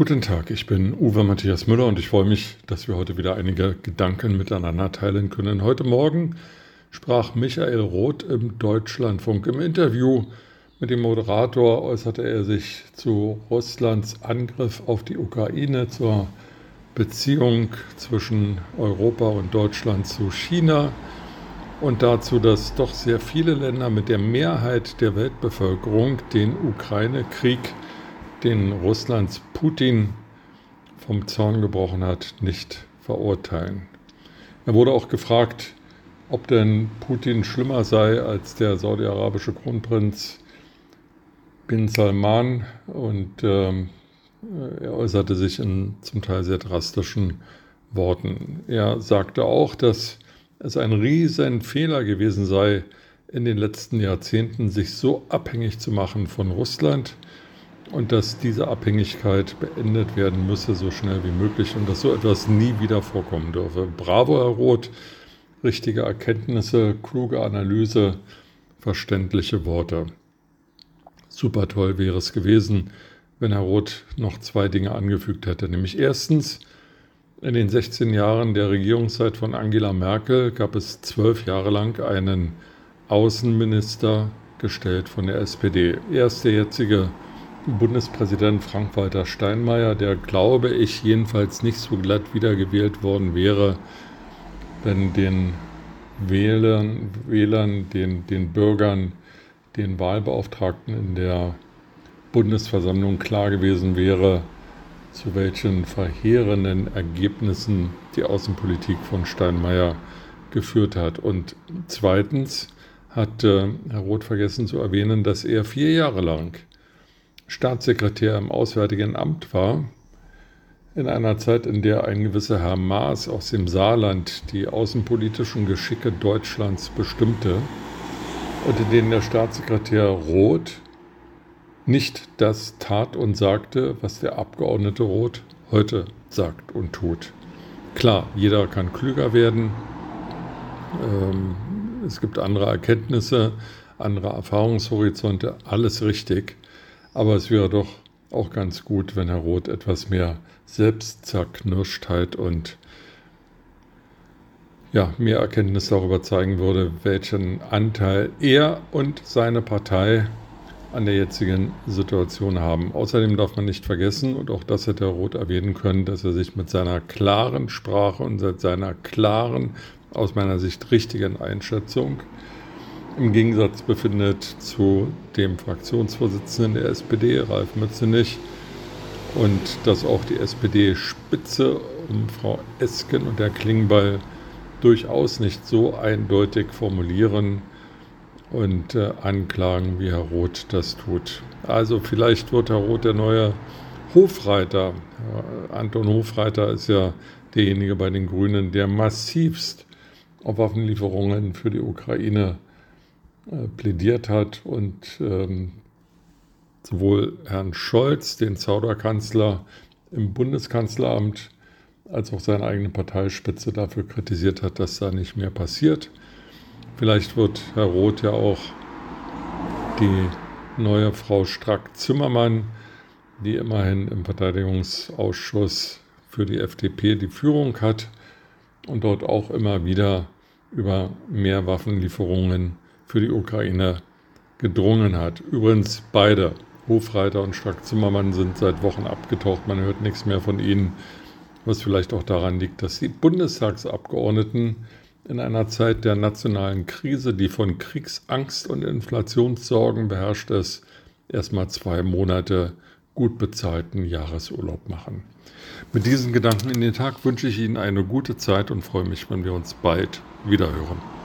Guten Tag, ich bin Uwe Matthias Müller und ich freue mich, dass wir heute wieder einige Gedanken miteinander teilen können. Heute Morgen sprach Michael Roth im Deutschlandfunk. Im Interview mit dem Moderator äußerte er sich zu Russlands Angriff auf die Ukraine, zur Beziehung zwischen Europa und Deutschland zu China und dazu, dass doch sehr viele Länder mit der Mehrheit der Weltbevölkerung den Ukraine-Krieg den Russlands Putin vom Zaun gebrochen hat, nicht verurteilen. Er wurde auch gefragt, ob denn Putin schlimmer sei als der saudi-arabische Kronprinz bin Salman und äh, er äußerte sich in zum Teil sehr drastischen Worten. Er sagte auch, dass es ein riesen Fehler gewesen sei, in den letzten Jahrzehnten sich so abhängig zu machen von Russland, und dass diese Abhängigkeit beendet werden müsse, so schnell wie möglich und dass so etwas nie wieder vorkommen dürfe. Bravo, Herr Roth, richtige Erkenntnisse, kluge Analyse, verständliche Worte. Super toll wäre es gewesen, wenn Herr Roth noch zwei Dinge angefügt hätte. Nämlich erstens, in den 16 Jahren der Regierungszeit von Angela Merkel gab es zwölf Jahre lang einen Außenminister gestellt von der SPD. Er ist der jetzige Bundespräsident Frank-Walter Steinmeier, der, glaube ich, jedenfalls nicht so glatt wiedergewählt worden wäre, wenn den Wählern, Wählern den, den Bürgern, den Wahlbeauftragten in der Bundesversammlung klar gewesen wäre, zu welchen verheerenden Ergebnissen die Außenpolitik von Steinmeier geführt hat. Und zweitens hat äh, Herr Roth vergessen zu erwähnen, dass er vier Jahre lang Staatssekretär im Auswärtigen Amt war, in einer Zeit, in der ein gewisser Herr Maas aus dem Saarland die außenpolitischen Geschicke Deutschlands bestimmte und in denen der Staatssekretär Roth nicht das tat und sagte, was der Abgeordnete Roth heute sagt und tut. Klar, jeder kann klüger werden. Ähm, es gibt andere Erkenntnisse, andere Erfahrungshorizonte, alles richtig. Aber es wäre doch auch ganz gut, wenn Herr Roth etwas mehr Selbstzerknirschtheit und ja, mehr Erkenntnis darüber zeigen würde, welchen Anteil er und seine Partei an der jetzigen Situation haben. Außerdem darf man nicht vergessen, und auch das hätte Herr Roth erwähnen können, dass er sich mit seiner klaren Sprache und seiner klaren, aus meiner Sicht richtigen Einschätzung im Gegensatz befindet zu dem Fraktionsvorsitzenden der SPD, Ralf Mützenich, und dass auch die SPD-Spitze um Frau Esken und Herr Klingbeil durchaus nicht so eindeutig formulieren und äh, anklagen, wie Herr Roth das tut. Also vielleicht wird Herr Roth der neue Hofreiter. Anton Hofreiter ist ja derjenige bei den Grünen, der massivst auf Waffenlieferungen für die Ukraine äh, plädiert hat und ähm, sowohl Herrn Scholz, den Zauderkanzler im Bundeskanzleramt, als auch seine eigene Parteispitze dafür kritisiert hat, dass da nicht mehr passiert. Vielleicht wird Herr Roth ja auch die neue Frau Strack-Zimmermann, die immerhin im Verteidigungsausschuss für die FDP die Führung hat und dort auch immer wieder über mehr Waffenlieferungen für die Ukraine gedrungen hat. Übrigens beide, Hofreiter und Strack-Zimmermann, sind seit Wochen abgetaucht. Man hört nichts mehr von ihnen, was vielleicht auch daran liegt, dass die Bundestagsabgeordneten in einer Zeit der nationalen Krise, die von Kriegsangst und Inflationssorgen beherrscht ist, erstmal zwei Monate gut bezahlten Jahresurlaub machen. Mit diesen Gedanken in den Tag wünsche ich Ihnen eine gute Zeit und freue mich, wenn wir uns bald wiederhören.